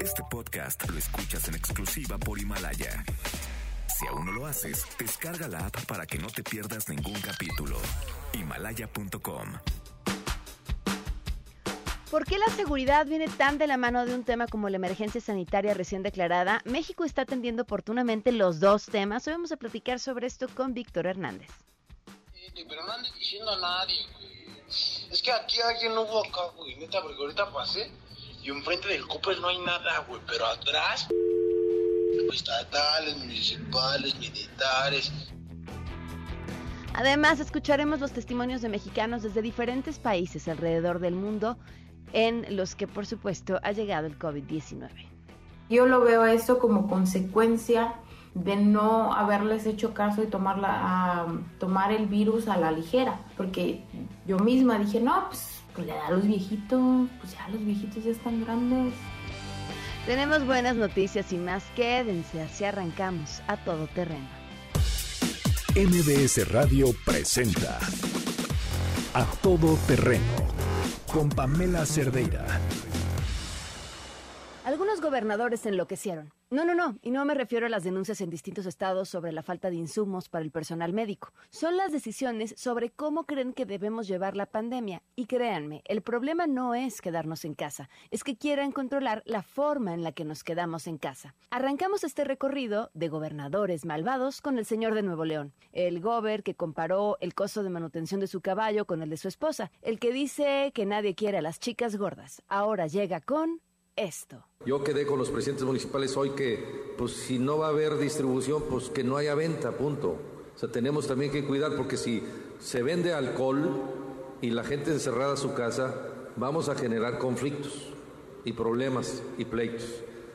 Este podcast lo escuchas en exclusiva por Himalaya. Si aún no lo haces, descarga la app para que no te pierdas ningún capítulo. Himalaya.com ¿Por qué la seguridad viene tan de la mano de un tema como la emergencia sanitaria recién declarada? México está atendiendo oportunamente los dos temas. Hoy vamos a platicar sobre esto con Víctor Hernández. pero no andes diciendo a nadie, güey. Es que aquí alguien no hubo acá, güey. Neta, porque ahorita pasé y enfrente del Cooper no hay nada, güey. Pero atrás, estatales, municipales, militares. Además, escucharemos los testimonios de mexicanos desde diferentes países alrededor del mundo en los que por supuesto ha llegado el COVID-19. Yo lo veo esto como consecuencia de no haberles hecho caso y tomar, la, tomar el virus a la ligera, porque yo misma dije, no, pues, pues le da a los viejitos, pues ya los viejitos ya están grandes. Tenemos buenas noticias y más, quédense así arrancamos a todo terreno. MBS Radio presenta A Todo Terreno con Pamela Cerdeira. Algunos gobernadores enloquecieron. No, no, no, y no me refiero a las denuncias en distintos estados sobre la falta de insumos para el personal médico. Son las decisiones sobre cómo creen que debemos llevar la pandemia. Y créanme, el problema no es quedarnos en casa, es que quieran controlar la forma en la que nos quedamos en casa. Arrancamos este recorrido de gobernadores malvados con el señor de Nuevo León, el gober que comparó el costo de manutención de su caballo con el de su esposa, el que dice que nadie quiere a las chicas gordas. Ahora llega con Yo quedé con los presidentes municipales hoy que, pues si no va a haber distribución, pues que no haya venta, punto. O sea, tenemos también que cuidar porque si se vende alcohol y la gente encerrada a su casa, vamos a generar conflictos y problemas y pleitos.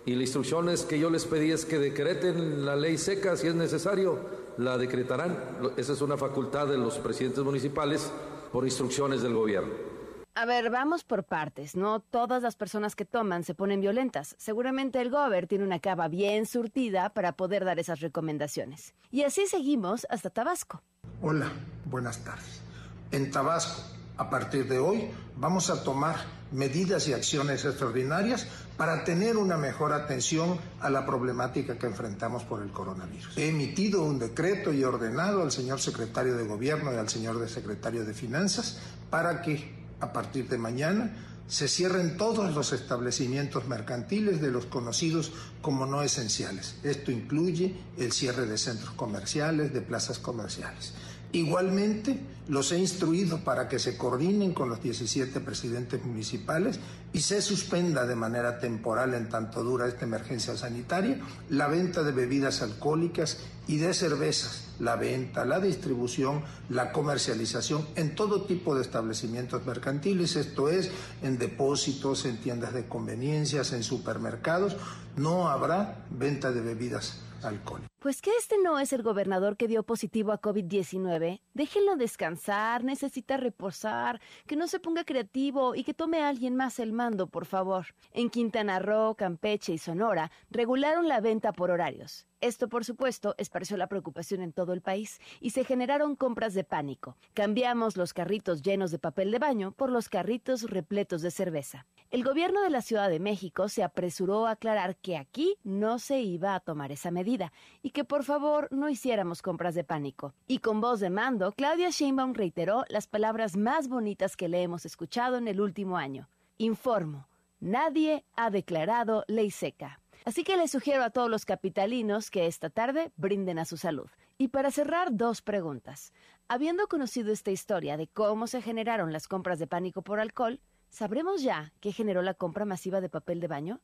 Y la instrucción es que yo les pedí es que decreten la ley seca si es necesario, la decretarán. Esa es una facultad de los presidentes municipales por instrucciones del gobierno. A ver, vamos por partes. No todas las personas que toman se ponen violentas. Seguramente el Gober tiene una cava bien surtida para poder dar esas recomendaciones. Y así seguimos hasta Tabasco. Hola, buenas tardes. En Tabasco, a partir de hoy, vamos a tomar medidas y acciones extraordinarias para tener una mejor atención a la problemática que enfrentamos por el coronavirus. He emitido un decreto y ordenado al señor secretario de Gobierno y al señor secretario de Finanzas para que a partir de mañana se cierren todos los establecimientos mercantiles de los conocidos como no esenciales. Esto incluye el cierre de centros comerciales, de plazas comerciales. Igualmente, los he instruido para que se coordinen con los 17 presidentes municipales y se suspenda de manera temporal, en tanto dura esta emergencia sanitaria, la venta de bebidas alcohólicas y de cervezas, la venta, la distribución, la comercialización en todo tipo de establecimientos mercantiles, esto es, en depósitos, en tiendas de conveniencias, en supermercados, no habrá venta de bebidas alcohólicas. Pues que este no es el gobernador que dio positivo a COVID-19. Déjenlo descansar, necesita reposar, que no se ponga creativo y que tome a alguien más el mando, por favor. En Quintana Roo, Campeche y Sonora regularon la venta por horarios. Esto, por supuesto, esparció la preocupación en todo el país y se generaron compras de pánico. Cambiamos los carritos llenos de papel de baño por los carritos repletos de cerveza. El gobierno de la Ciudad de México se apresuró a aclarar que aquí no se iba a tomar esa medida y que por favor no hiciéramos compras de pánico. Y con voz de mando, Claudia Sheinbaum reiteró las palabras más bonitas que le hemos escuchado en el último año. Informo, nadie ha declarado ley seca. Así que les sugiero a todos los capitalinos que esta tarde brinden a su salud. Y para cerrar, dos preguntas. Habiendo conocido esta historia de cómo se generaron las compras de pánico por alcohol, ¿sabremos ya qué generó la compra masiva de papel de baño?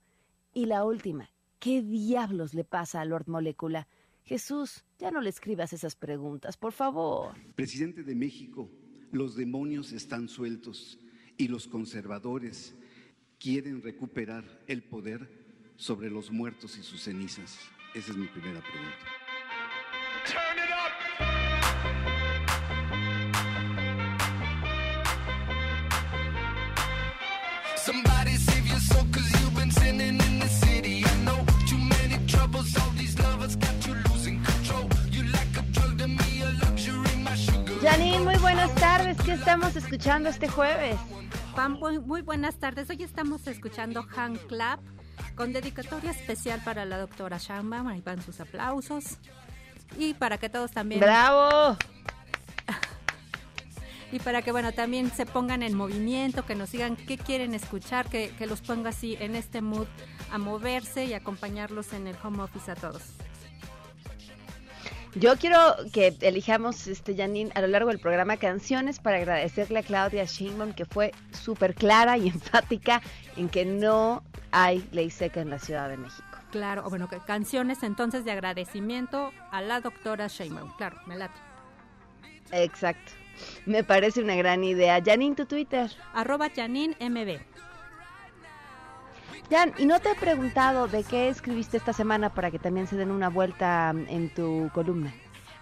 Y la última, ¿qué diablos le pasa a Lord Molecula? Jesús, ya no le escribas esas preguntas, por favor. Presidente de México, los demonios están sueltos y los conservadores quieren recuperar el poder sobre los muertos y sus cenizas? Esa es mi primera pregunta. Estamos escuchando este jueves? Muy, buenas tardes. Hoy estamos escuchando Han Clap con dedicatoria especial para la doctora Shamba, ahí van sus aplausos. Y para que todos también... ¡Bravo! y para que, bueno, también se pongan en movimiento, que nos digan qué quieren escuchar, que, que los ponga así en este mood a moverse y acompañarlos en el home office a todos. Yo quiero que elijamos, este, Janine, a lo largo del programa canciones para agradecerle a Claudia Sheinbaum que fue súper clara y enfática en que no hay ley seca en la Ciudad de México. Claro, bueno, que canciones entonces de agradecimiento a la doctora Sheinbaum. Claro, me late. Exacto. Me parece una gran idea. Janine, tu Twitter. Arroba Janine MB. Jan, y no te he preguntado de qué escribiste esta semana para que también se den una vuelta en tu columna.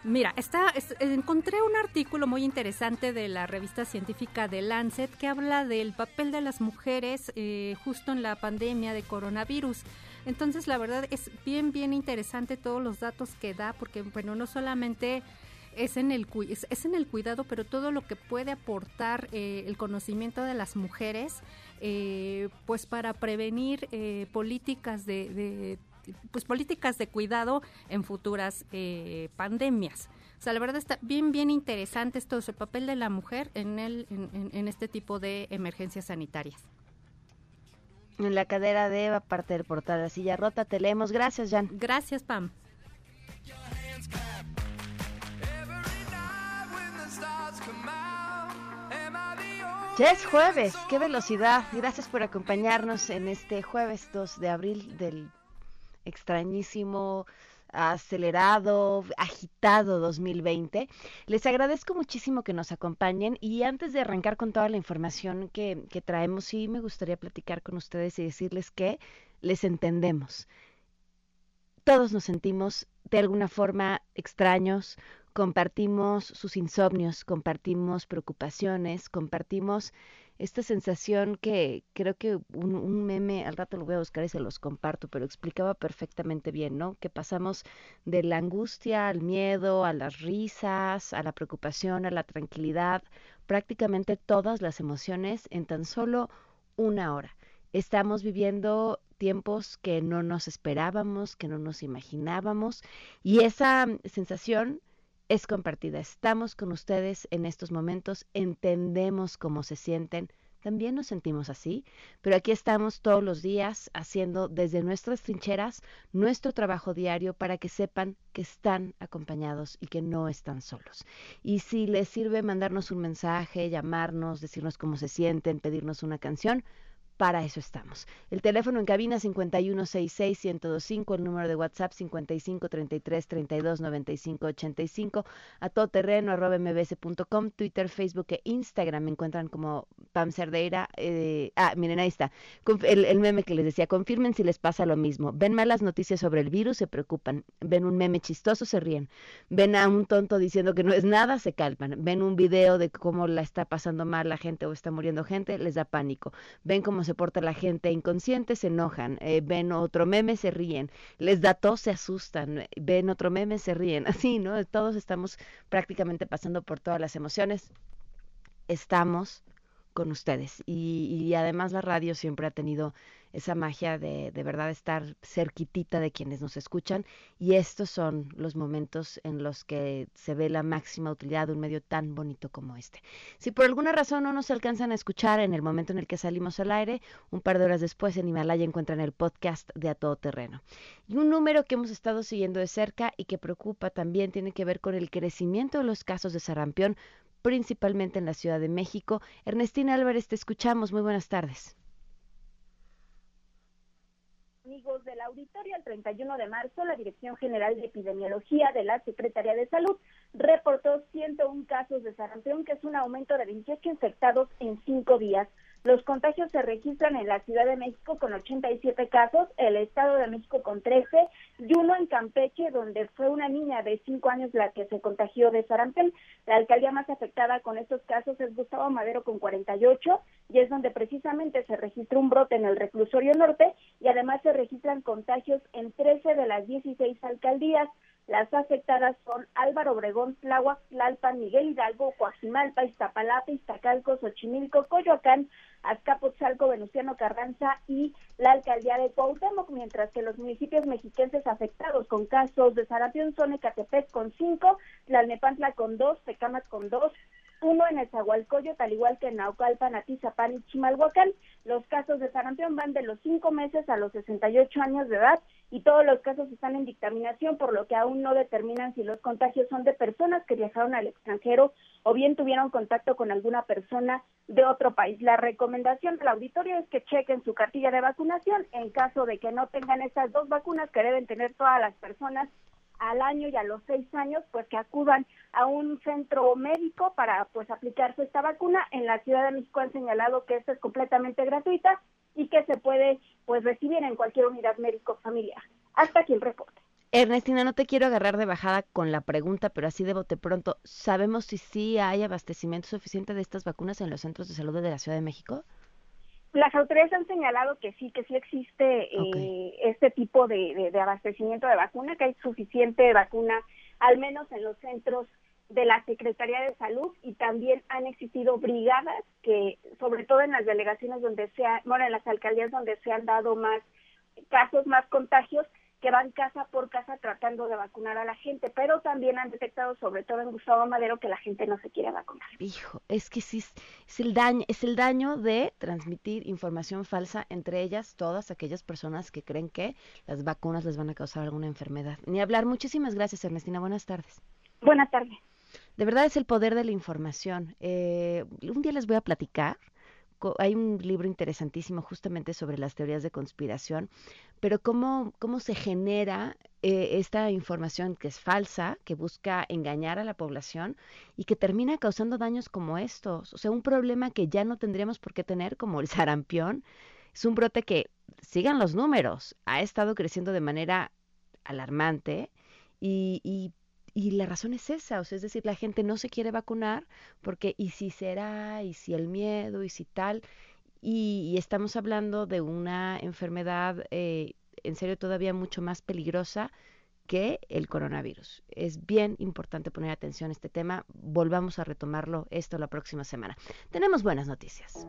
Mira, está, encontré un artículo muy interesante de la revista científica de Lancet que habla del papel de las mujeres eh, justo en la pandemia de coronavirus. Entonces, la verdad es bien, bien interesante todos los datos que da, porque, bueno, no solamente es en el, es, en el cuidado, pero todo lo que puede aportar eh, el conocimiento de las mujeres, eh, pues para prevenir eh, políticas de, pues políticas de cuidado en futuras pandemias. O sea, la verdad está bien, bien interesante esto, el papel de la mujer en, el, en, este tipo de emergencias sanitarias. En la cadera de Eva, parte del portal La Silla Rota, te leemos. Gracias, Jan. Gracias, Pam. Ya es jueves, qué velocidad. Gracias por acompañarnos en este jueves 2 de abril del extrañísimo, acelerado, agitado 2020. Les agradezco muchísimo que nos acompañen y antes de arrancar con toda la información que, que traemos, sí me gustaría platicar con ustedes y decirles que les entendemos. Todos nos sentimos de alguna forma extraños, compartimos sus insomnios, compartimos preocupaciones, compartimos esta sensación que creo que un, meme, al rato lo voy a buscar y se los comparto, pero explicaba perfectamente bien, ¿no? Que pasamos de la angustia al miedo, a las risas, a la preocupación, a la tranquilidad, prácticamente todas las emociones en tan solo una hora. Estamos viviendo tiempos que no nos esperábamos, que no nos imaginábamos, y esa sensación es compartida. Estamos con ustedes en estos momentos, entendemos cómo se sienten, también nos sentimos así, pero aquí estamos todos los días haciendo desde nuestras trincheras nuestro trabajo diario para que sepan que están acompañados y que no están solos. Y si les sirve mandarnos un mensaje, llamarnos, decirnos cómo se sienten, pedirnos una canción, para eso estamos. El teléfono en cabina 5166-1025, el número de WhatsApp 5533-329585, a todoterreno arroba mbs.com, Twitter, Facebook e Instagram me encuentran como Pam Cerdeira. Eh, ah, miren, ahí está. El, el, meme que les decía, confirmen si les pasa lo mismo. Ven malas noticias sobre el virus, se preocupan. Ven un meme chistoso, se ríen. Ven a un tonto diciendo que no es nada, se calman. Ven un video de cómo la está pasando mal la gente o está muriendo gente, les da pánico. Ven cómo se se porta la gente inconsciente, se enojan, eh, ven otro meme, se ríen, les da tos, se asustan, ven otro meme, se ríen, así, ¿no? Todos estamos prácticamente pasando por todas las emociones. Estamos con ustedes y, y además la radio siempre ha tenido esa magia de, de verdad estar cerquitita de quienes nos escuchan y estos son los momentos en los que se ve la máxima utilidad de un medio tan bonito como este. Si por alguna razón no nos alcanzan a escuchar en el momento en el que salimos al aire, un par de horas después en Himalaya encuentran el podcast de A Todo Terreno. Y un número que hemos estado siguiendo de cerca y que preocupa también tiene que ver con el crecimiento de los casos de sarampión principalmente en la Ciudad de México. Ernestina Álvarez, te escuchamos. Muy buenas tardes amigos del auditorio, el 31 de marzo, la Dirección General de Epidemiología de la Secretaría de Salud reportó 101 casos de sarampión, que es un aumento de 28 infectados en cinco días. Los contagios se registran en la Ciudad de México con 87 casos, el Estado de México con 13 y uno en Campeche, donde fue una niña de 5 años la que se contagió de sarampión. La alcaldía más afectada con estos casos es Gustavo Madero con 48 y es donde precisamente se registró un brote en el reclusorio norte y además se registran contagios en 13 de las 16 alcaldías. Las afectadas son Álvaro Obregón, Tláhuac, Tlalpan, Miguel Hidalgo, Coajimalpa, Iztapalapa, Iztacalco, Xochimilco, Coyoacán, Azcapotzalco, Venustiano Carranza y la alcaldía de Cuauhtémoc, mientras que los municipios mexiquenses afectados con casos de sarampión son Ecatepec con cinco, Tlalnepantla con dos, Tecámac con dos, uno en Ezahualcoyo, tal igual que en Naucalpan, Atizapán y Chimalhuacán. Los casos de sarampión van de los cinco meses a los 68 años de edad y todos los casos están en dictaminación, por lo que aún no determinan si los contagios son de personas que viajaron al extranjero o bien tuvieron contacto con alguna persona de otro país. La recomendación del auditorio es que chequen su cartilla de vacunación en caso de que no tengan estas dos vacunas que deben tener todas las personas al año y a los seis años, pues que acudan a un centro médico para pues aplicarse esta vacuna. En la Ciudad de México han señalado que esta es completamente gratuita y que se puede pues recibir en cualquier unidad médico familiar. Hasta aquí el reporte. Ernestina, no te quiero agarrar de bajada con la pregunta, pero así de bote pronto, ¿sabemos si sí hay abastecimiento suficiente de estas vacunas en los centros de salud de la Ciudad de México? Las autoridades han señalado que sí, que sí existe eh, este tipo de, abastecimiento de vacuna, que hay suficiente vacuna, al menos en los centros de la Secretaría de Salud y también han existido brigadas que, sobre todo en las delegaciones donde se, bueno, en las alcaldías donde se han dado más casos, más contagios, que van casa por casa tratando de vacunar a la gente, pero también han detectado, sobre todo en Gustavo Madero, que la gente no se quiere vacunar. Hijo, es que sí, es el daño, es el daño de transmitir información falsa entre ellas, todas aquellas personas que creen que las vacunas les van a causar alguna enfermedad. Ni hablar. Muchísimas gracias, Ernestina. Buenas tardes. Buenas tardes. De verdad es el poder de la información. Eh, un día les voy a platicar hay un libro interesantísimo justamente sobre las teorías de conspiración, pero cómo, cómo se genera eh, esta información que es falsa, que busca engañar a la población y que termina causando daños como estos. O sea, un problema que ya no tendríamos por qué tener, como el sarampión, es un brote que, sigan los números, ha estado creciendo de manera alarmante y, y y la razón es esa, o sea, es decir, la gente no se quiere vacunar porque y si será, y si el miedo, y si tal, y, estamos hablando de una enfermedad eh, en serio todavía mucho más peligrosa que el coronavirus. Es bien importante poner atención a este tema. Volvamos a retomarlo esto la próxima semana. Tenemos buenas noticias.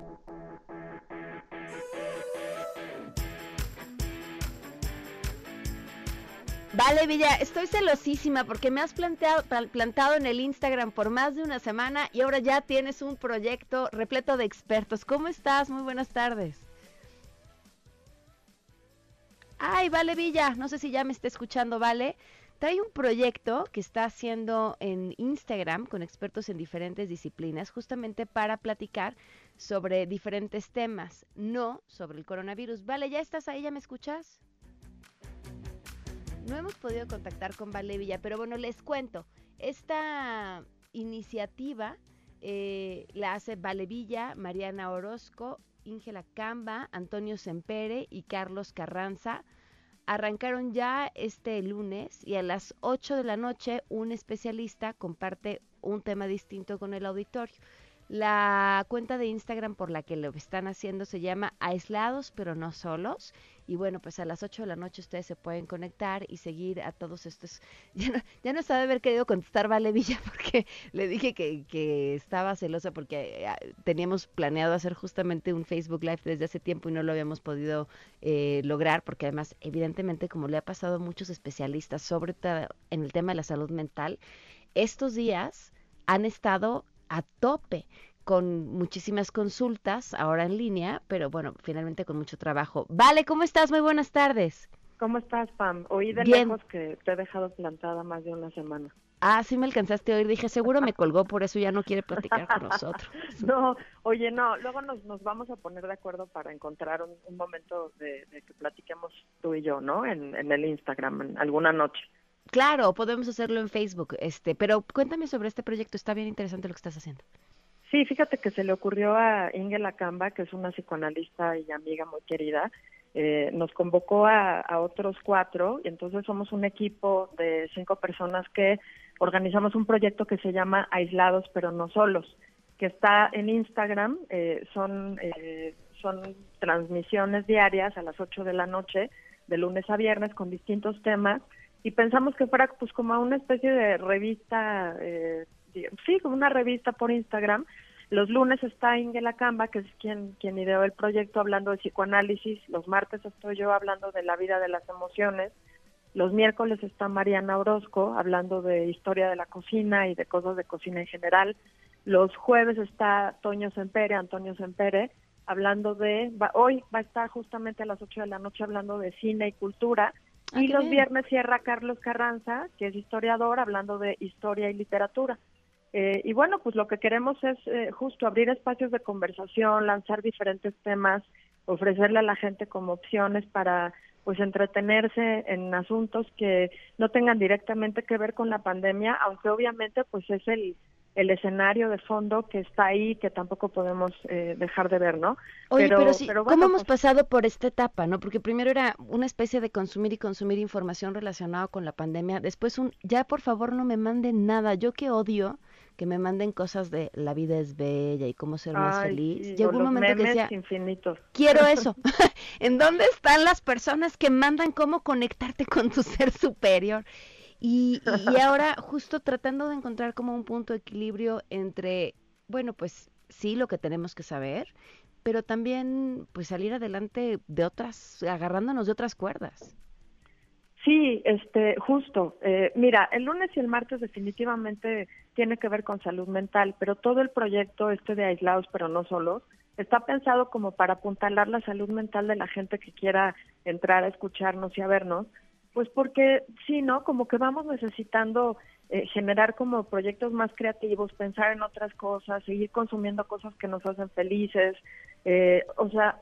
Vale, Villa, estoy celosísima porque me has planteado, plantado en el Instagram por más de una semana y ahora ya tienes un proyecto repleto de expertos. ¿Cómo estás? Muy buenas tardes. Ay, Vale Villa, no sé si ya me está escuchando, Vale. Trae un proyecto que está haciendo en Instagram con expertos en diferentes disciplinas, justamente para platicar sobre diferentes temas, no sobre el coronavirus. Vale, ¿ya estás ahí? ¿Ya me escuchas? No hemos podido contactar con Vale Villa, pero bueno, les cuento. Esta iniciativa eh, la hace Vale Villa, Mariana Orozco, Íngela Camba, Antonio Sempere y Carlos Carranza. Arrancaron ya este lunes y a las 8 de la noche un especialista comparte un tema distinto con el auditorio. La cuenta de Instagram por la que lo están haciendo se llama Aislados pero no solos. Y bueno, pues a las 8 de la noche ustedes se pueden conectar y seguir a todos estos. Ya no, ya no estaba de haber querido contestar Vale Villa porque le dije que, que estaba celosa porque eh, teníamos planeado hacer justamente un Facebook Live desde hace tiempo y no lo habíamos podido eh, lograr porque además, evidentemente, como le ha pasado a muchos especialistas, sobre todo en el tema de la salud mental, estos días han estado a tope con muchísimas consultas ahora en línea, pero bueno, finalmente con mucho trabajo. Vale, ¿cómo estás? Muy buenas tardes. ¿Cómo estás, Pam? Oí de lejos que te he dejado plantada más de una semana. Ah, sí me alcanzaste a oír. Dije, seguro me colgó, por eso ya no quiere platicar con nosotros. no, oye, no, luego nos, nos vamos a poner de acuerdo para encontrar un, momento de, que platiquemos tú y yo, ¿no? En, en el Instagram, en alguna noche. Claro, podemos hacerlo en Facebook, este, pero cuéntame sobre este proyecto, está bien interesante lo que estás haciendo. Sí, fíjate que se le ocurrió a Inge Lacamba, que es una psicoanalista y amiga muy querida, eh, nos convocó a, otros cuatro y entonces somos un equipo de cinco personas que organizamos un proyecto que se llama Aislados pero no solos, que está en Instagram, eh, son, eh, son transmisiones diarias a las ocho de la noche, de lunes a viernes, con distintos temas y pensamos que fuera pues como una especie de revista, eh, sí, como una revista por Instagram. Los lunes está Inge Camba, que es quien, quien ideó el proyecto hablando de psicoanálisis. Los martes estoy yo hablando de la vida de las emociones. Los miércoles está Mariana Orozco hablando de historia de la cocina y de cosas de cocina en general. Los jueves está Toño Sempere, Antonio Sempere, hablando de, hoy va a estar justamente a las 8 de la noche hablando de cine y cultura. Ah, y los viernes cierra Carlos Carranza, que es historiador, hablando de historia y literatura. Eh, y bueno, pues lo que queremos es eh, justo abrir espacios de conversación, lanzar diferentes temas, ofrecerle a la gente como opciones para pues entretenerse en asuntos que no tengan directamente que ver con la pandemia, aunque obviamente pues es el, el escenario de fondo que está ahí que tampoco podemos eh, dejar de ver, ¿no? Oye, pero, sí, ¿cómo hemos pues pasado por esta etapa, no? Porque primero era una especie de consumir y consumir información relacionada con la pandemia, después un, ya por favor no me manden nada, yo que odio que me manden cosas de la vida es bella y cómo ser más feliz. Llegó un momento que decía, infinitos. quiero eso. ¿En dónde están las personas que mandan cómo conectarte con tu ser superior? Y, y ahora justo tratando de encontrar como un punto de equilibrio entre, bueno, pues sí, lo que tenemos que saber, pero también pues salir adelante de otras, agarrándonos de otras cuerdas. Sí, este, justo. Eh, mira, el lunes y el martes definitivamente tiene que ver con salud mental, pero todo el proyecto este de aislados, pero no solos, está pensado como para apuntalar la salud mental de la gente que quiera entrar a escucharnos y a vernos, pues porque sí, ¿no? Como que vamos necesitando eh, generar como proyectos más creativos, pensar en otras cosas, seguir consumiendo cosas que nos hacen felices, eh, o sea,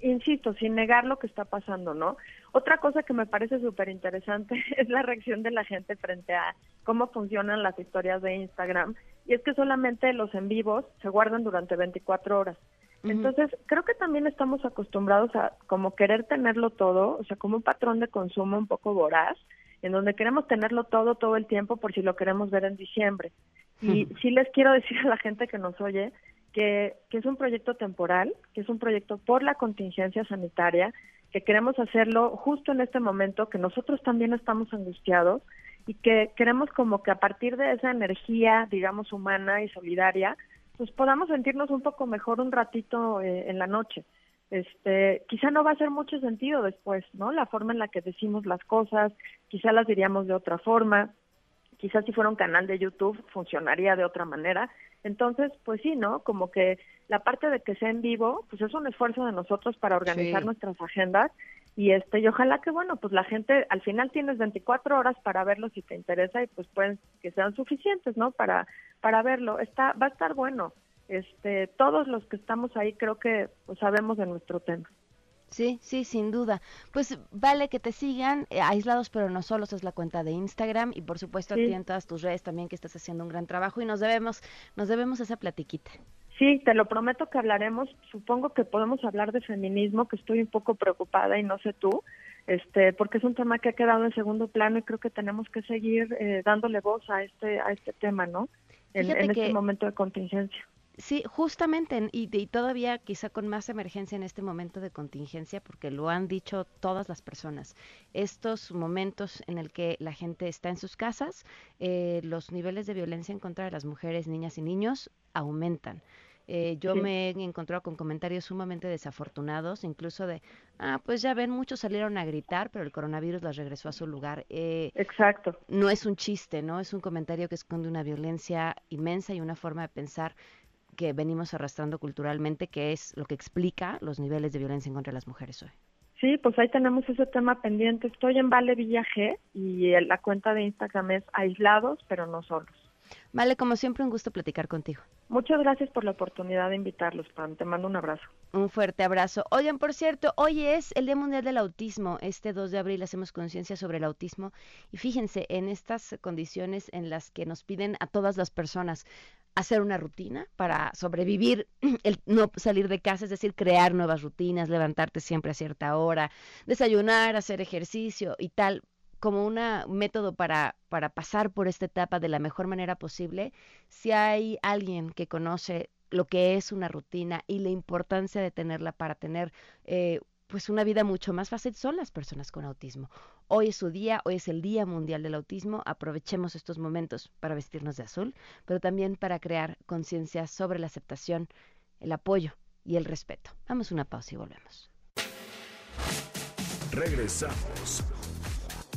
insisto, sin negar lo que está pasando, ¿no? Otra cosa que me parece súper interesante es la reacción de la gente frente a cómo funcionan las historias de Instagram. Y es que solamente los en vivos se guardan durante 24 horas. Entonces, creo que también estamos acostumbrados a como querer tenerlo todo, o sea, como un patrón de consumo un poco voraz, en donde queremos tenerlo todo todo el tiempo por si lo queremos ver en diciembre. Y sí les quiero decir a la gente que nos oye que, que es un proyecto temporal, que es un proyecto por la contingencia sanitaria, que queremos hacerlo justo en este momento, que nosotros también estamos angustiados y que queremos como que a partir de esa energía, digamos, humana y solidaria, pues podamos sentirnos un poco mejor un ratito eh, en la noche. Este, quizá no va a hacer mucho sentido después, ¿no? La forma en la que decimos las cosas, quizá las diríamos de otra forma, quizás si fuera un canal de YouTube funcionaría de otra manera. Entonces, pues sí, ¿no? Como que la parte de que sea en vivo, pues es un esfuerzo de nosotros para organizar nuestras agendas y este y ojalá que bueno, pues la gente al final tienes 24 horas para verlo si te interesa y pues pueden que sean suficientes, ¿no? Para para verlo. Está va a estar bueno. Este, todos los que estamos ahí creo que pues sabemos de nuestro tema. Sí, sí, sin duda. Pues vale que te sigan, eh, aislados pero no solos es la cuenta de Instagram y por supuesto aquí en todas tus redes también que estás haciendo un gran trabajo y nos debemos, nos debemos esa platiquita. Sí, te lo prometo que hablaremos. Supongo que podemos hablar de feminismo, que estoy un poco preocupada y no sé tú, este, porque es un tema que ha quedado en segundo plano y creo que tenemos que seguir eh, dándole voz a este, a este tema, ¿no? En, en este momento de contingencia. Sí, justamente, y, y, todavía quizá con más emergencia en este momento de contingencia, porque lo han dicho todas las personas, estos momentos en el que la gente está en sus casas, eh, los niveles de violencia en contra de las mujeres, niñas y niños aumentan. Eh, yo me he encontrado con comentarios sumamente desafortunados, incluso de, ah, pues ya ven, muchos salieron a gritar, pero el coronavirus las regresó a su lugar. Eh, Exacto. No es un chiste, ¿no? Es un comentario que esconde una violencia inmensa y una forma de pensar que venimos arrastrando culturalmente, que es lo que explica los niveles de violencia en contra de las mujeres hoy. Sí, pues ahí tenemos ese tema pendiente. Estoy en Vale Villa G y la cuenta de Instagram es aislados, pero no solos. Vale, como siempre, un gusto platicar contigo. Muchas gracias por la oportunidad de invitarlos, Pam. Te mando un abrazo. Un fuerte abrazo. Oigan, por cierto, hoy es el Día Mundial del Autismo. Este 2 de abril hacemos conciencia sobre el autismo. Y fíjense, en estas condiciones en las que nos piden a todas las personas hacer una rutina para sobrevivir, el no salir de casa, es decir, crear nuevas rutinas, levantarte siempre a cierta hora, desayunar, hacer ejercicio y tal, como un método para, para pasar por esta etapa de la mejor manera posible, si hay alguien que conoce lo que es una rutina y la importancia de tenerla para tener eh, pues una vida mucho más fácil son las personas con autismo. Hoy es su día, hoy es el Día Mundial del Autismo. Aprovechemos estos momentos para vestirnos de azul, pero también para crear conciencia sobre la aceptación, el apoyo y el respeto. Vamos a una pausa y volvemos. Regresamos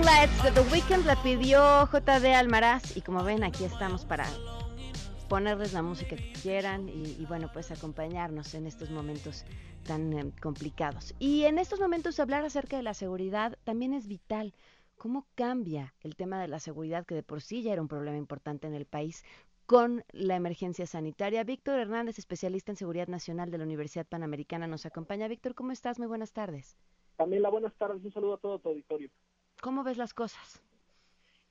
Winding Lights The Weeknd la pidió JD Almaraz y como ven aquí estamos para ponerles la música que quieran y, bueno pues acompañarnos en estos momentos tan eh, complicados. Y en estos momentos hablar acerca de la seguridad también es vital. ¿Cómo cambia el tema de la seguridad que de por sí ya era un problema importante en el país? con la emergencia sanitaria. Víctor Hernández, especialista en seguridad nacional de la Universidad Panamericana, nos acompaña. Víctor, ¿cómo estás? Muy buenas tardes. Pamela, buenas tardes. Un saludo a todo tu auditorio. ¿Cómo ves las cosas?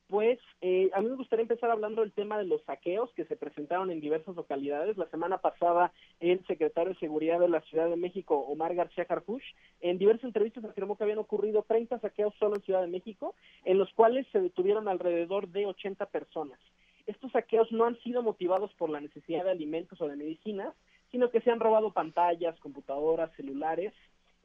Pues eh, a mí me gustaría empezar hablando del tema de los saqueos que se presentaron en diversas localidades. La semana pasada, el secretario de Seguridad de la Ciudad de México, Omar García Harfuch, en diversas entrevistas afirmó que habían ocurrido 30 saqueos solo en Ciudad de México, en los cuales se detuvieron alrededor de 80 personas. Estos saqueos no han sido motivados por la necesidad de alimentos o de medicinas, sino que se han robado pantallas, computadoras, celulares,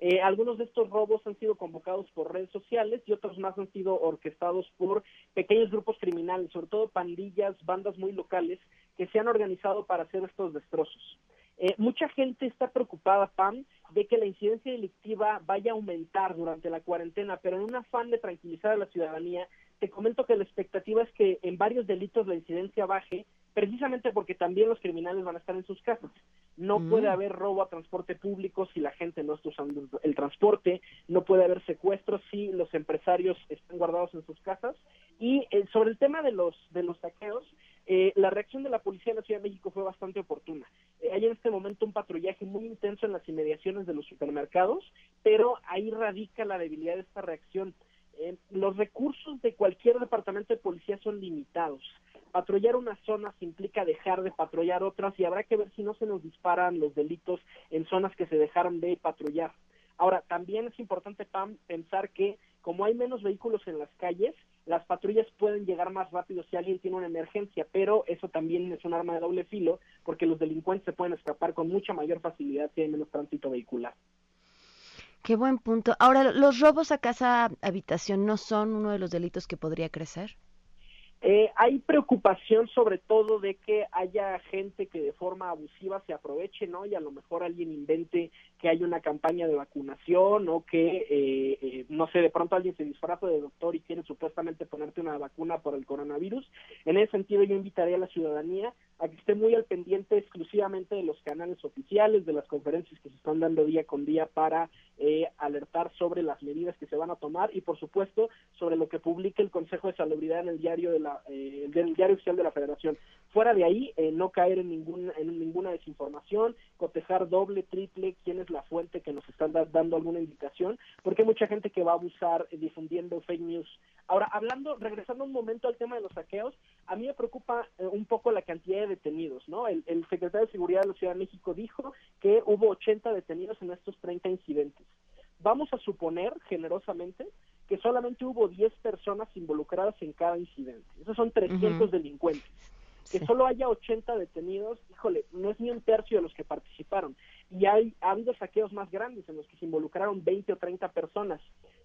eh, algunos de estos robos han sido convocados por redes sociales y otros más han sido orquestados por pequeños grupos criminales, sobre todo pandillas, bandas muy locales que se han organizado para hacer estos destrozos. Eh, mucha gente está preocupada, Pam, de que la incidencia delictiva vaya a aumentar durante la cuarentena, pero en un afán de tranquilizar a la ciudadanía, te comento que la expectativa es que en varios delitos la incidencia baje, precisamente porque también los criminales van a estar en sus casas. No mm. puede haber robo a transporte público si la gente no está usando el transporte, no puede haber secuestros si los empresarios están guardados en sus casas. Y eh, sobre el tema de los, de los saqueos, eh, la reacción de la policía de la Ciudad de México fue bastante oportuna. Eh, hay en este momento un patrullaje muy intenso en las inmediaciones de los supermercados, pero ahí radica la debilidad de esta reacción. los recursos de cualquier departamento de policía son limitados patrullar unas zonas implica dejar de patrullar otras y habrá que ver si no se nos disparan los delitos en zonas que se dejaron de patrullar. Ahora, también es importante, pensar que como hay menos vehículos en las calles, las patrullas pueden llegar más rápido si alguien tiene una emergencia, pero eso también es un arma de doble filo porque los delincuentes se pueden escapar con mucha mayor facilidad si hay menos tránsito vehicular. Qué buen punto. Ahora, ¿los robos a casa habitación no son uno de los delitos que podría crecer? Eh, hay preocupación sobre todo de que haya gente que de forma abusiva se aproveche, ¿no? Y a lo mejor alguien invente que hay una campaña de vacunación o que, eh, eh, no sé, de pronto alguien se disfraza de doctor y quiere supuestamente ponerte una vacuna por el coronavirus. En ese sentido yo invitaría a la ciudadanía a que esté muy al pendiente exclusivamente de los canales oficiales, de las conferencias que se están dando día con día para alertar sobre las medidas que se van a tomar y por supuesto sobre lo que publique el Consejo de Salubridad en el diario de la eh, del diario oficial de la Federación. Fuera de ahí, eh, no caer en, ningún, en ninguna desinformación, cotejar doble, triple, quién es la fuente que nos están dando alguna indicación, porque hay mucha gente que va a abusar eh, difundiendo fake news. Ahora, hablando, regresando un momento al tema de los saqueos, a mí me preocupa un poco la cantidad de detenidos, ¿no? El, el secretario de Seguridad de la Ciudad de México dijo que hubo 80 detenidos en estos 30 incidentes. Vamos a suponer, generosamente, que solamente hubo 10 personas involucradas en cada incidente. Esos son 300 delincuentes. Que solo haya 80 detenidos, híjole, no es ni un tercio de los que participaron. Y hay, ha habido saqueos más grandes en los que se involucraron 20 o 30 personas.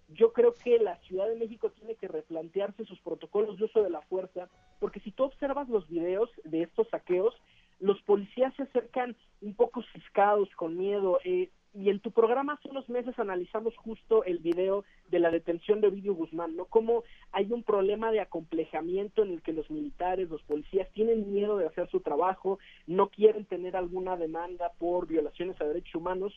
Yo creo que la Ciudad de México tiene que replantearse sus protocolos de uso de la fuerza, porque si tú observas los videos de estos saqueos, los policías se acercan un poco ciscados, con miedo. Eh, y en tu programa hace unos meses analizamos justo el video de la detención de Ovidio Guzmán, ¿no? Cómo hay un problema de acomplejamiento en el que los militares, los policías tienen miedo de hacer su trabajo, no quieren tener alguna demanda por violaciones a derechos humanos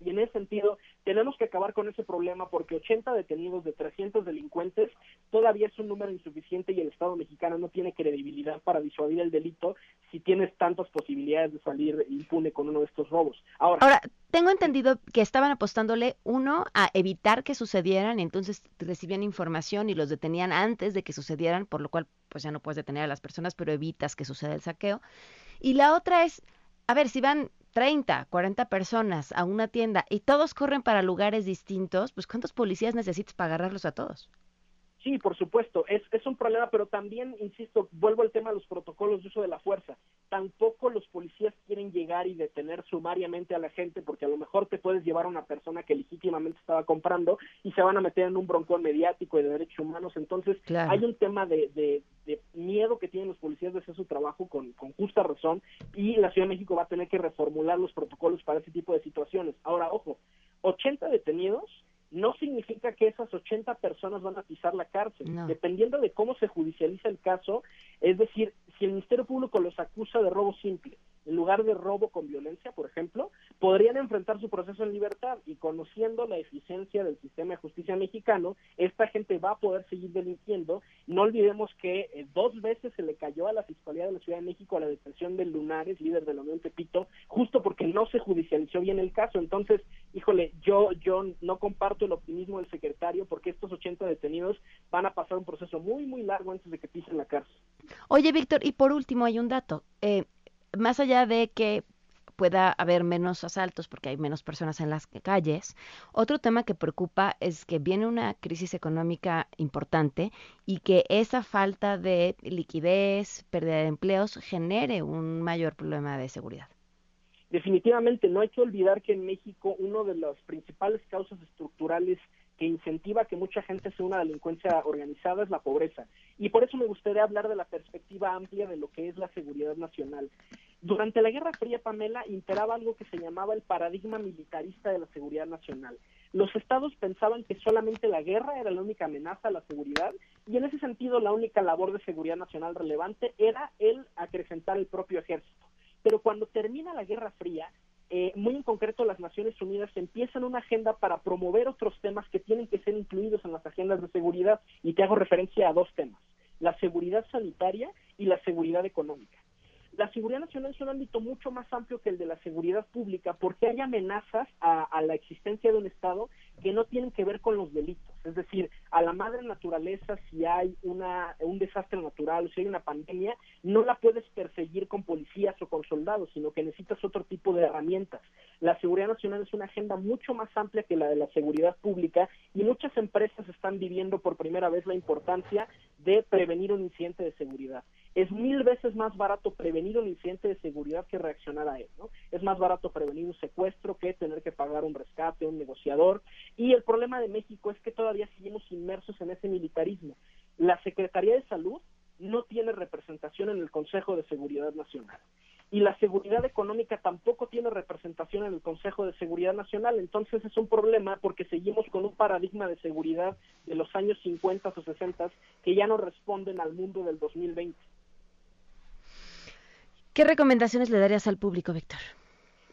Y en ese sentido, tenemos que acabar con ese problema porque 80 detenidos de 300 delincuentes todavía es un número insuficiente y el Estado mexicano no tiene credibilidad para disuadir el delito si tienes tantas posibilidades de salir impune con uno de estos robos. Ahora, tengo entendido que estaban apostándole, uno, a evitar que sucedieran, entonces recibían información y los detenían antes de que sucedieran, por lo cual pues ya no puedes detener a las personas, pero evitas que suceda el saqueo. Y la otra es, a ver, si van 30, 40 personas a una tienda y todos corren para lugares distintos, pues ¿cuántos policías necesitas para agarrarlos a todos? Sí, por supuesto, es, es un problema, pero también, insisto, vuelvo al tema de los protocolos de uso de la fuerza. Tampoco los policías quieren llegar y detener sumariamente a la gente, porque a lo mejor te puedes llevar a una persona que legítimamente estaba comprando y se van a meter en un broncón mediático y de derechos humanos. Entonces, Claro. hay un tema de, de, de miedo que tienen los policías de hacer su trabajo con, con justa razón y la Ciudad de México va a tener que reformular los protocolos para ese tipo de situaciones. Ahora, ojo, 80 detenidos no significa que esas 80 personas van a pisar la cárcel. No. Dependiendo de cómo se judicializa el caso, es decir, si el Ministerio Público los acusa de robo simple, en lugar de robo con violencia, por ejemplo, podrían enfrentar su proceso en libertad y conociendo la eficiencia del sistema de justicia mexicano, esta gente va a poder seguir delinquiendo. No olvidemos que eh, dos veces se le cayó a la Fiscalía de la Ciudad de México la detención de Lunares, líder de la Unión Tepito, justo porque no se judicializó bien el caso. Entonces, híjole, yo, yo no comparto el optimismo del secretario porque estos 80 detenidos van a pasar un proceso muy, muy largo antes de que pisen la cárcel. Oye, Víctor, y por último hay un dato. Eh, más allá de que pueda haber menos asaltos porque hay menos personas en las calles, otro tema que preocupa es que viene una crisis económica importante y que esa falta de liquidez, pérdida de empleos, genere un mayor problema de seguridad. Definitivamente no hay que olvidar que en México uno de las principales causas estructurales que incentiva que mucha gente sea una delincuencia organizada es la pobreza. Y por eso me gustaría hablar de la perspectiva amplia de lo que es la seguridad nacional. Durante la Guerra Fría, Pamela, imperaba algo que se llamaba el paradigma militarista de la seguridad nacional. Los estados pensaban que solamente la guerra era la única amenaza a la seguridad y en ese sentido la única labor de seguridad nacional relevante era el acrecentar el propio ejército. Pero cuando termina la Guerra Fría, eh, muy en concreto las Naciones Unidas empiezan una agenda para promover otros temas que tienen que ser incluidos en las agendas de seguridad y te hago referencia a dos temas, la seguridad sanitaria y la seguridad económica. La seguridad nacional es un ámbito mucho más amplio que el de la seguridad pública porque hay amenazas a, a la existencia de un Estado que no tienen que ver con los delitos. Es decir, a la madre naturaleza, si hay una, un desastre natural o si hay una pandemia, no la puedes perseguir con policías o con soldados, sino que necesitas otro tipo de herramientas. La seguridad nacional es una agenda mucho más amplia que la de la seguridad pública y muchas empresas están viviendo por primera vez la importancia de prevenir un incidente de seguridad. Es mil veces más barato prevenir un incidente de seguridad que reaccionar a él, ¿no? Es más barato prevenir un secuestro que tener que pagar un rescate, un negociador. Y el problema de México es que todavía seguimos inmersos en ese militarismo. La Secretaría de Salud no tiene representación en el Consejo de Seguridad Nacional. Y la seguridad económica tampoco tiene representación en el Consejo de Seguridad Nacional. Entonces es un problema porque seguimos con un paradigma de seguridad de los años 50 o 60 que ya no responden al mundo del 2020. ¿Qué recomendaciones le darías al público, Víctor?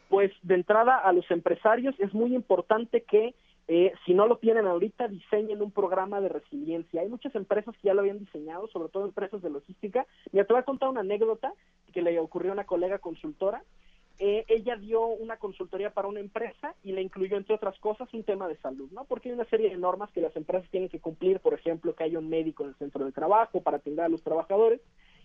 Pues de entrada a los empresarios es muy importante que eh, si no lo tienen ahorita, diseñen un programa de resiliencia. Hay muchas empresas que ya lo habían diseñado, sobre todo empresas de logística. Mira, te voy a contar una anécdota que le ocurrió a una colega consultora. Eh, ella dio una consultoría para una empresa y le incluyó, entre otras cosas, un tema de salud, ¿no? Porque hay una serie de normas que las empresas tienen que cumplir, por ejemplo, que haya un médico en el centro de trabajo para atender a los trabajadores.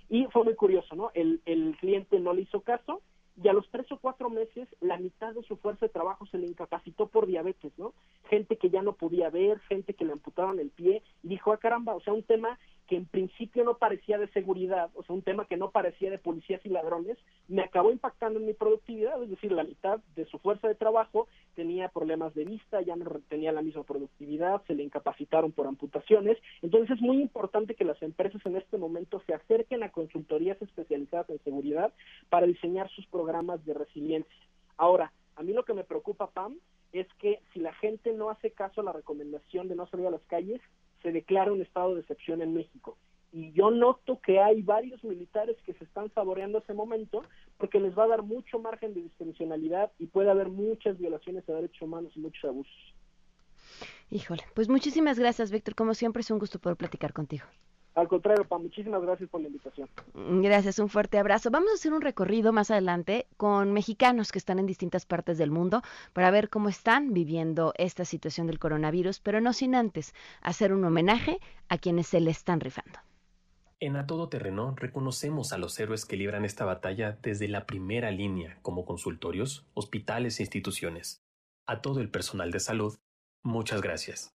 Y fue muy curioso, ¿no? El, el cliente no le hizo caso y a los tres o cuatro meses la mitad de su fuerza de trabajo se le incapacitó por diabetes, ¿no? Gente que ya no podía ver, gente que le amputaban el pie, dijo, ah caramba, o sea, un tema que en principio no parecía de seguridad, o sea, un tema que no parecía de policías y ladrones, me acabó impactando en mi productividad, es decir, la mitad de su fuerza de trabajo tenía problemas de vista, ya no tenía la misma productividad, se le incapacitaron por amputaciones, entonces es muy importante que las empresas en este momento se acerquen a consultorías especializadas en seguridad para diseñar sus programas de resiliencia. Ahora, a mí lo que me preocupa, Pam, es que si la gente no hace caso a la recomendación de no salir a las calles, se declara un estado de excepción en México. y yo noto que hay varios militares que se están saboreando ese momento porque les va a dar mucho margen de discrecionalidad y puede haber muchas violaciones de derechos humanos y muchos abusos. Híjole, pues muchísimas gracias, Víctor. Como siempre, es un gusto poder platicar contigo. Al contrario, Pa, muchísimas gracias por la invitación. Gracias, un fuerte abrazo. Vamos a hacer un recorrido más adelante con mexicanos que están en distintas partes del mundo para ver cómo están viviendo esta situación del coronavirus, pero no sin antes hacer un homenaje a quienes se le están rifando. En A Todo Terreno reconocemos a los héroes que libran esta batalla desde la primera línea, como consultorios, hospitales e instituciones. A todo el personal de salud, muchas gracias.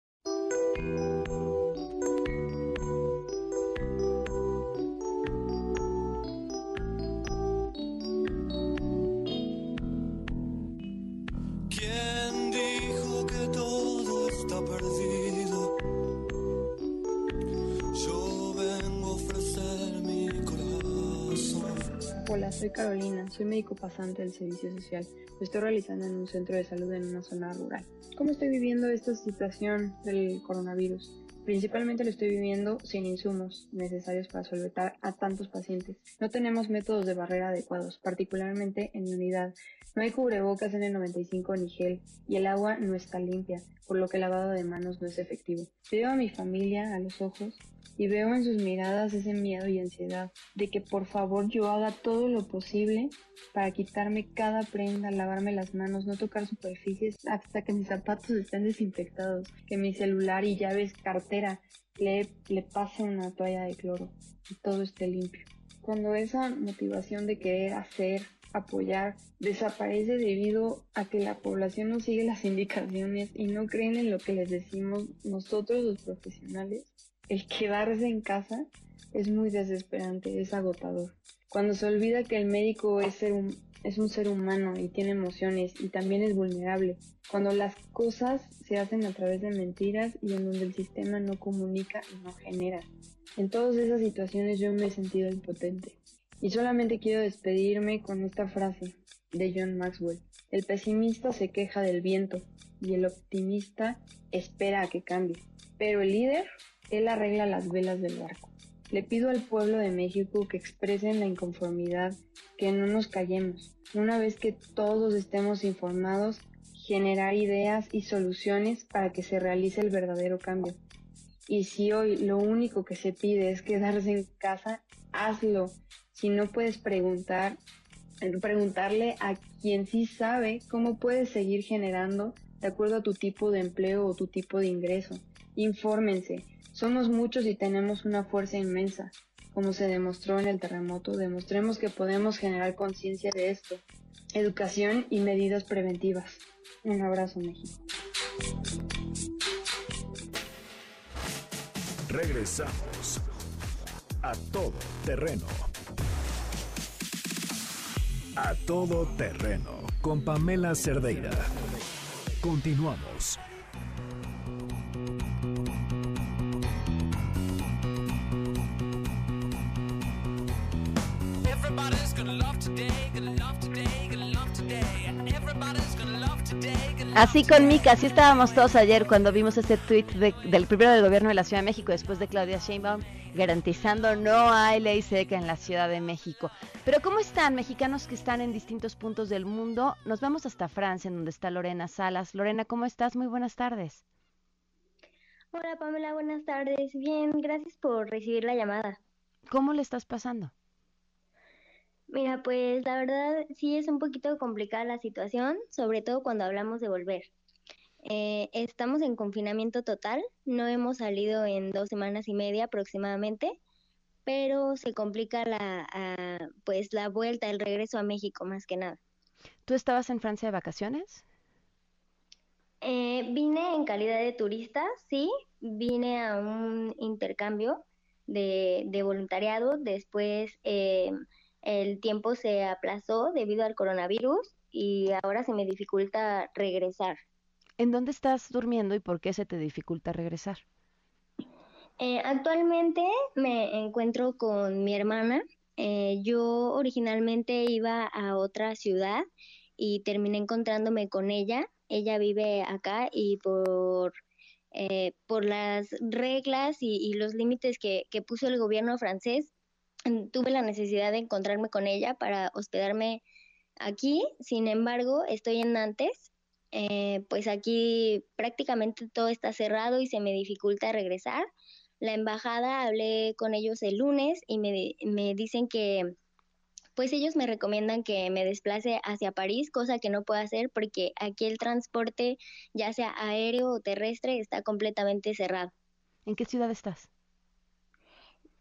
Soy Carolina, soy médico pasante del servicio social. Lo estoy realizando en un centro de salud en una zona rural. ¿Cómo estoy viviendo esta situación del coronavirus? Principalmente lo estoy viviendo sin insumos necesarios para solventar a tantos pacientes. No tenemos métodos de barrera adecuados, particularmente en mi unidad. No hay cubrebocas en el 95 ni gel y el agua no está limpia, por lo que el lavado de manos no es efectivo. Veo a mi familia a los ojos y veo en sus miradas ese miedo y ansiedad de que por favor yo haga todo lo posible para quitarme cada prenda, lavarme las manos, no tocar superficies hasta que mis zapatos estén desinfectados, que mi celular y llaves, cartera le, le pasen una toalla de cloro y todo esté limpio. Cuando esa motivación de querer hacer, apoyar desaparece debido a que la población no sigue las indicaciones y no creen en lo que les decimos nosotros los profesionales, el quedarse en casa es muy desesperante, es agotador. Cuando se olvida que el médico es, un, es un ser humano y tiene emociones y también es vulnerable. Cuando las cosas se hacen a través de mentiras y en donde el sistema no comunica y no genera. En todas esas situaciones yo me he sentido impotente. Y solamente quiero despedirme con esta frase de John Maxwell. El pesimista se queja del viento y el optimista espera a que cambie. Pero el líder él arregla las velas del barco. Le pido al pueblo de México que expresen la inconformidad, que no nos callemos. Una vez que todos estemos informados, generar ideas y soluciones para que se realice el verdadero cambio. Y si hoy lo único que se pide es quedarse en casa, hazlo. Si no puedes preguntar, preguntarle a quien sí sabe cómo puedes seguir generando de acuerdo a tu tipo de empleo o tu tipo de ingreso. Infórmense, somos muchos y tenemos una fuerza inmensa. Como se demostró en el terremoto, demostremos que podemos generar conciencia de esto. Educación y medidas preventivas. Un abrazo, México. Regresamos a todo terreno. A todo terreno con Pamela Cerdeira. Continuamos. Así con Mika, así estábamos todos ayer cuando vimos ese tweet del primero del gobierno de la Ciudad de México después de Claudia Sheinbaum garantizando no hay ley seca en la Ciudad de México. Pero ¿cómo están mexicanos que están en distintos puntos del mundo? Nos vamos hasta Francia, en donde está Lorena Salas. Lorena, ¿cómo estás? Muy buenas tardes. Hola Pamela, buenas tardes. Bien, gracias por recibir la llamada. ¿Cómo le estás pasando? Mira, pues la verdad sí es un poquito complicada la situación, sobre todo cuando hablamos de volver. Eh, estamos en confinamiento total, no hemos salido en dos semanas y media aproximadamente, pero se complica la, ah, pues la vuelta, el regreso a México más que nada. ¿Tú estabas en Francia de vacaciones? Eh, vine en calidad de turista, sí, vine a un intercambio de, de voluntariado, después... Eh, el tiempo se aplazó debido al coronavirus y ahora se me dificulta regresar. ¿En dónde estás durmiendo y por qué se te dificulta regresar? Eh, actualmente me encuentro con mi hermana. Eh, yo originalmente iba a otra ciudad y terminé encontrándome con ella. Ella vive acá y por eh, por las reglas y, los límites que, puso el gobierno francés, tuve la necesidad de encontrarme con ella para hospedarme aquí. Sin embargo, estoy en Nantes. Eh, pues aquí prácticamente todo está cerrado y se me dificulta regresar. La embajada, hablé con ellos el lunes y me, me dicen que pues ellos me recomiendan que me desplace hacia París, cosa que no puedo hacer porque aquí el transporte, ya sea aéreo o terrestre, está completamente cerrado. ¿En qué ciudad estás?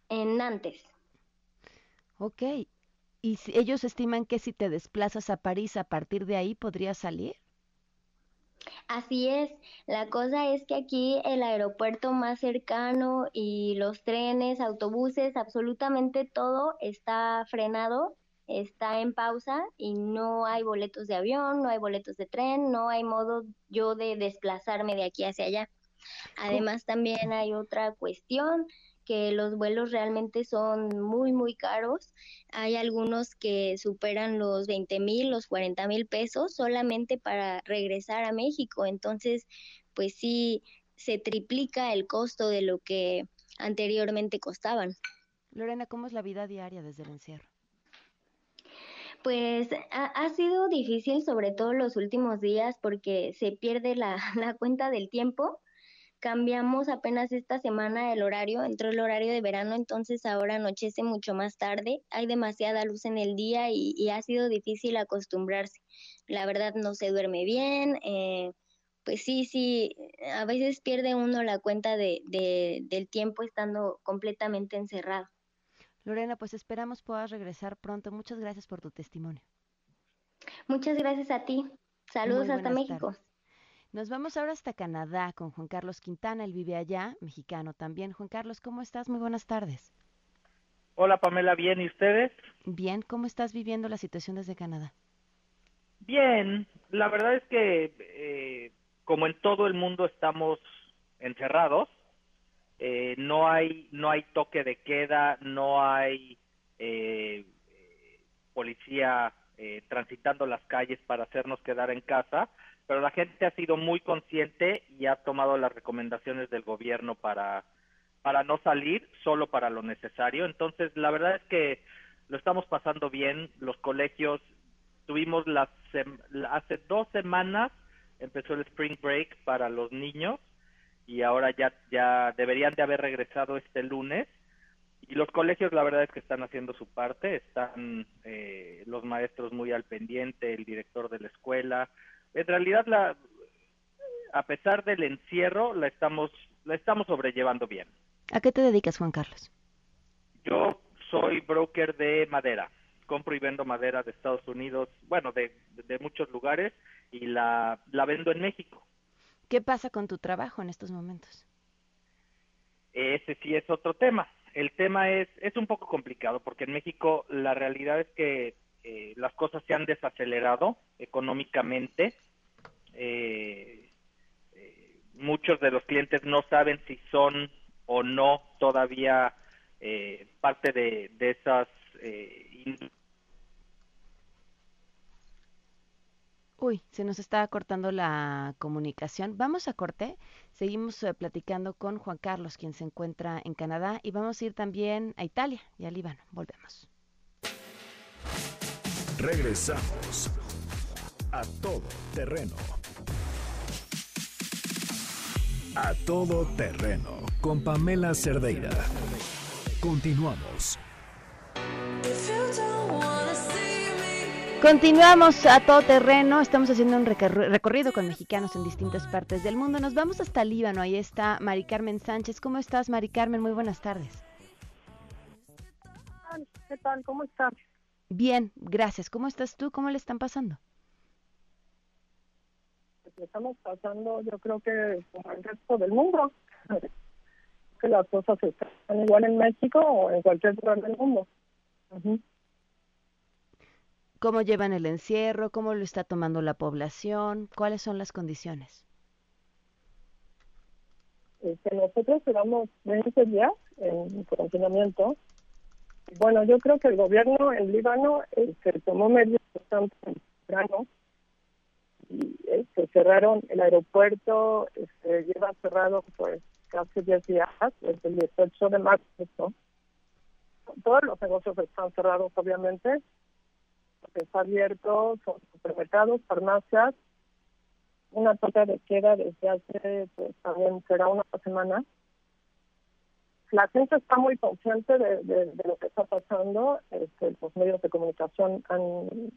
En Nantes. Ok. ¿Y si ellos estiman que si te desplazas a París, a partir de ahí podrías salir? Así es, la cosa es que aquí el aeropuerto más cercano y los trenes, autobuses, absolutamente todo está frenado está en pausa y no hay boletos de avión, no hay boletos de tren, no hay modo yo de desplazarme de aquí hacia allá. Además también hay otra cuestión que los vuelos realmente son muy, muy caros. Hay algunos que superan los 20 mil, los 40 mil pesos solamente para regresar a México. Entonces, pues sí, se triplica el costo de lo que anteriormente costaban. Lorena, ¿cómo es la vida diaria desde el encierro? Pues ha, sido difícil, sobre todo los últimos días, porque se pierde la, la cuenta del tiempo. Cambiamos apenas esta semana el horario, entró el horario de verano, entonces ahora anochece mucho más tarde, hay demasiada luz en el día y, ha sido difícil acostumbrarse. La verdad no se duerme bien, eh, pues sí, sí, a veces pierde uno la cuenta de, de, del tiempo estando completamente encerrado. Lorena, pues esperamos puedas regresar pronto. Muchas gracias por tu testimonio. Muchas gracias a ti. Saludos hasta México. Nos vamos ahora hasta Canadá con Juan Carlos Quintana. Él vive allá, mexicano también. Juan Carlos, ¿cómo estás? Muy buenas tardes. Hola Pamela, bien. ¿Y ustedes? Bien. ¿Cómo estás viviendo la situación desde Canadá? Bien. La verdad es que, eh, como en todo el mundo, estamos encerrados eh, no hay no hay toque de queda, no hay eh, policía eh, transitando las calles para hacernos quedar en casa, pero la gente ha sido muy consciente y ha tomado las recomendaciones del gobierno para para no salir, solo para lo necesario. Entonces, la verdad es que lo estamos pasando bien. Los colegios tuvimos las hace dos semanas empezó el spring break para los niños y ahora ya, ya deberían de haber regresado este lunes. Y los colegios la verdad es que están haciendo su parte, están eh, los maestros muy al pendiente, el director de la escuela. En realidad, la, a pesar del encierro, la estamos, la estamos sobrellevando bien. ¿A qué te dedicas, Juan Carlos? Yo soy broker de madera. Compro y vendo madera de Estados Unidos, bueno, de, de muchos lugares, y la, la vendo en México. ¿Qué pasa con tu trabajo en estos momentos? Ese sí es otro tema. El tema es, es un poco complicado porque en México la realidad es que eh, las cosas se han desacelerado económicamente. Eh, eh, muchos de los clientes no saben si son o no todavía parte de, de esas Uy, se nos está cortando la comunicación. Vamos a corte. Seguimos eh, platicando con Juan Carlos, quien se encuentra en Canadá, y vamos a ir también a Italia y a Líbano. Volvemos. Regresamos a todo terreno. A todo terreno con Pamela Cerdeira. Continuamos. Continuamos a todo terreno, estamos haciendo un recorrido con mexicanos en distintas partes del mundo. Nos vamos hasta Líbano, ahí está Mari Carmen Sánchez. ¿Cómo estás, Mari Carmen? Muy buenas tardes. ¿Qué tal? ¿Cómo estás? Bien, gracias. ¿Cómo estás tú? ¿Cómo le están pasando? Pues estamos pasando, yo creo que como el resto del mundo, que las cosas están igual en México o en cualquier lugar del mundo cómo llevan el encierro, cómo lo está tomando la población, cuáles son las condiciones. Este, nosotros llevamos 20 días en confinamiento. Bueno, yo creo que el gobierno en Líbano este, tomó medidas bastante temprano y este, cerraron el aeropuerto, este, lleva cerrado pues casi 10 días, desde el 18 de marzo. Todos los negocios están cerrados, obviamente. Lo que está abierto son supermercados, farmacias, una toca de queda desde hace, pues también será una semana. La gente está muy consciente de, de, lo que está pasando. Este, los medios de comunicación han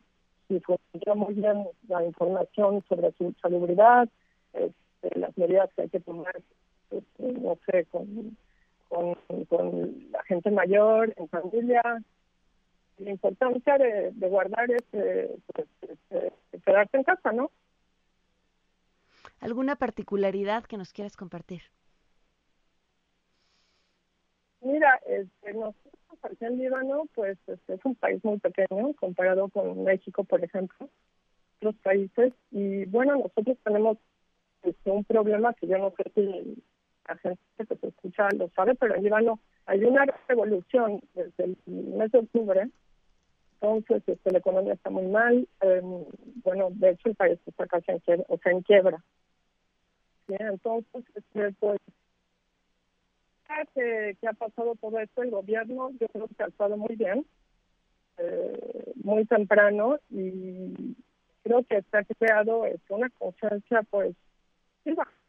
difundido muy bien la información sobre su salubridad, este, las medidas que hay que tomar, este, no sé, con, la gente mayor, en familia. La importancia de, guardar es pues, quedarse en casa, ¿no? ¿Alguna particularidad que nos quieras compartir? Mira, este, nosotros aquí en Líbano, pues este, es un país muy pequeño comparado con México, por ejemplo, otros países. Y bueno, nosotros tenemos este, un problema que yo no sé si la gente que se escucha lo sabe, pero en Líbano hay una revolución desde el mes de octubre. Entonces, este, la economía está muy mal. Em, bueno, de hecho, el país está casi en quiebra. O sea, en quiebra. Entonces, este, pues, que, ha pasado todo esto, el gobierno yo creo que ha estado muy bien, eh, muy temprano y creo que se ha creado este, una conciencia pues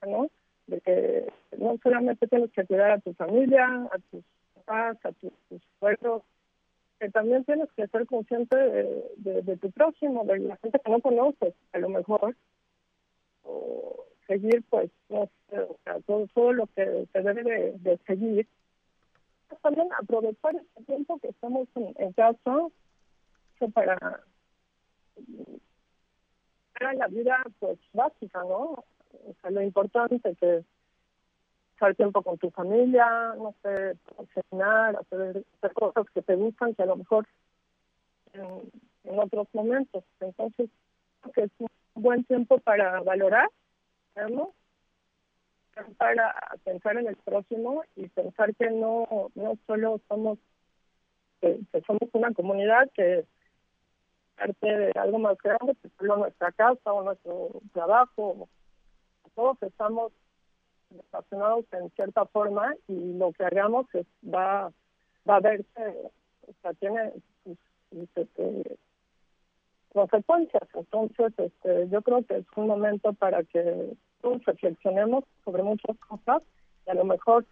¿no? De que no solamente tienes que cuidar a tu familia, a tus papás, a tus, tus que también tienes que ser consciente de, de, tu próximo, de la gente que no conoces, a lo mejor, o seguir pues todo, todo lo que se debe de, seguir también aprovechar este tiempo que estamos en, casa para para la vida pues básica no o sea lo importante que estar tiempo con tu familia no sé cenar hacer, hacer cosas que te gustan que a lo mejor en, en otros momentos. Entonces creo que es un buen tiempo para valorar para pensar en el próximo y pensar que no no solo somos que, somos una comunidad que parte de algo más grande que solo nuestra casa o nuestro trabajo todos estamos relacionados en cierta forma y lo que hagamos es, va va a verse o sea tiene sus, este, consecuencias. Entonces, este, yo creo que es un momento para que todos reflexionemos sobre muchas cosas y a lo mejor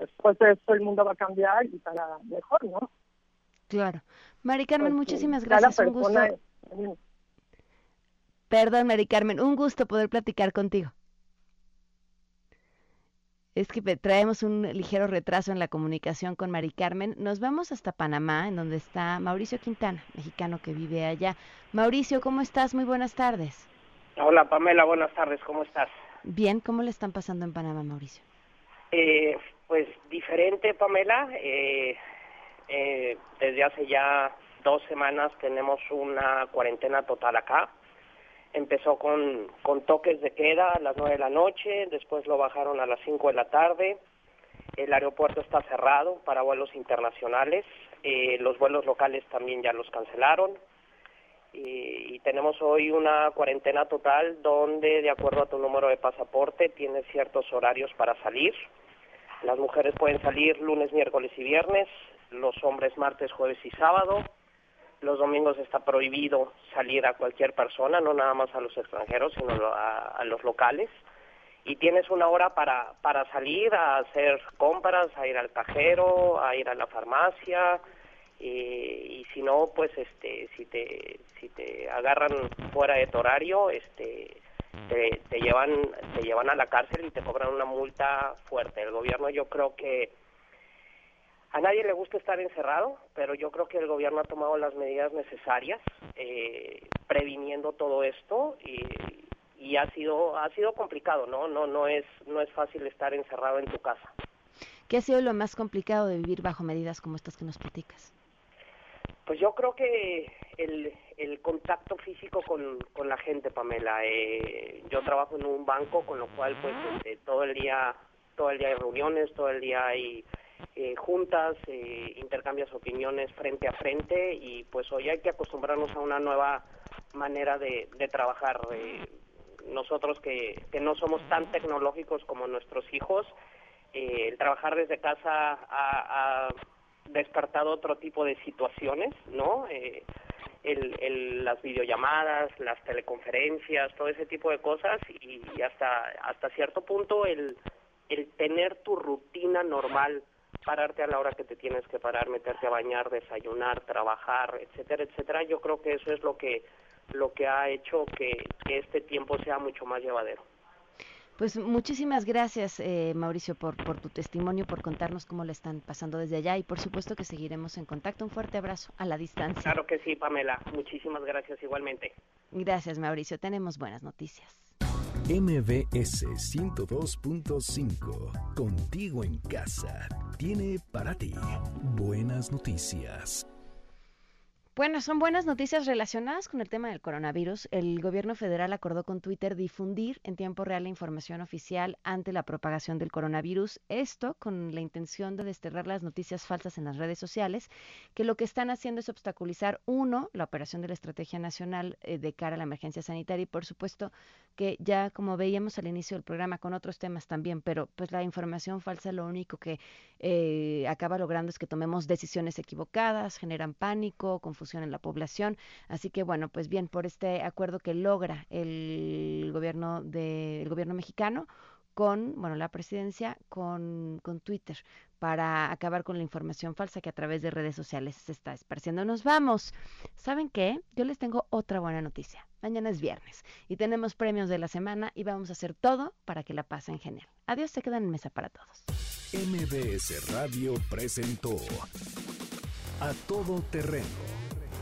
después de eso el mundo va a cambiar y para mejor, ¿no? Claro. Mari Carmen, muchísimas gracias. Un gusto. Perdón, Mari Carmen, un gusto poder platicar contigo es que traemos un ligero retraso en la comunicación con Mari Carmen. Nos vamos hasta Panamá, en donde está Mauricio Quintana, mexicano que vive allá. Mauricio, ¿cómo estás? Muy buenas tardes. Hola Pamela, buenas tardes, ¿cómo estás? Bien, ¿cómo le están pasando en Panamá, Mauricio? Eh, pues diferente, Pamela. Eh, eh, desde hace ya dos semanas tenemos una cuarentena total acá empezó con, con toques de queda a las nueve de la noche, después lo bajaron a las cinco de la tarde, el aeropuerto está cerrado para vuelos internacionales, eh, los vuelos locales también ya los cancelaron. Y, tenemos hoy una cuarentena total donde de acuerdo a tu número de pasaporte tienes ciertos horarios para salir. Las mujeres pueden salir lunes, miércoles y viernes, los hombres martes, jueves y sábado los domingos está prohibido salir a cualquier persona, no nada más a los extranjeros, sino a, los locales. Y tienes una hora para, para salir a hacer compras, a ir al cajero, a ir a la farmacia. Y, si no, pues este, si te, si te agarran fuera de tu horario, este, te, te llevan, te llevan a la cárcel y te cobran una multa fuerte. El gobierno yo creo que a nadie le gusta estar encerrado, pero yo creo que el gobierno ha tomado las medidas necesarias eh, previniendo todo esto y, y, ha sido ha sido complicado, ¿no? No no es no es fácil estar encerrado en tu casa. ¿Qué ha sido lo más complicado de vivir bajo medidas como estas que nos platicas? Pues yo creo que el, el contacto físico con, con la gente, Pamela. Eh, yo trabajo en un banco, con lo cual pues este, todo el día todo el día hay reuniones, todo el día hay eh, juntas, eh, intercambias opiniones frente a frente y pues hoy hay que acostumbrarnos a una nueva manera de, trabajar. Eh, nosotros que, que no somos tan tecnológicos como nuestros hijos, eh, el trabajar desde casa ha, despertado otro tipo de situaciones, ¿no? Eh, el, las videollamadas, las teleconferencias, todo ese tipo de cosas y, hasta hasta cierto punto el, el tener tu rutina normal, pararte a la hora que te tienes que parar, meterte a bañar, desayunar, trabajar, etcétera, etcétera, yo creo que eso es lo que lo que ha hecho que este tiempo sea mucho más llevadero. Pues muchísimas gracias, eh, Mauricio, por, por tu testimonio, por contarnos cómo le están pasando desde allá y por supuesto que seguiremos en contacto. Un fuerte abrazo a la distancia. Claro que sí, Pamela. Muchísimas gracias igualmente. Gracias, Mauricio. Tenemos buenas noticias. MBS 102.5, contigo en casa, tiene para ti buenas noticias. Bueno, son buenas noticias relacionadas con el tema del coronavirus. El gobierno federal acordó con Twitter difundir en tiempo real la información oficial ante la propagación del coronavirus. Esto con la intención de desterrar las noticias falsas en las redes sociales, que lo que están haciendo es obstaculizar, uno, la operación de la Estrategia Nacional eh, de cara a la emergencia sanitaria y, por supuesto, que ya como veíamos al inicio del programa con otros temas también, pero pues la información falsa lo único que eh, acaba logrando es que tomemos decisiones equivocadas, generan pánico, confusión en la población. Así que bueno, pues bien, por este acuerdo que logra el gobierno de, gobierno mexicano con, bueno, la presidencia con, con Twitter para acabar con la información falsa que a través de redes sociales se está esparciendo. Nos vamos. ¿Saben qué? Yo les tengo otra buena noticia. Mañana es viernes y tenemos premios de la semana y vamos a hacer todo para que la pasen genial. Adiós, se quedan en mesa para todos. MBS Radio presentó A Todo Terreno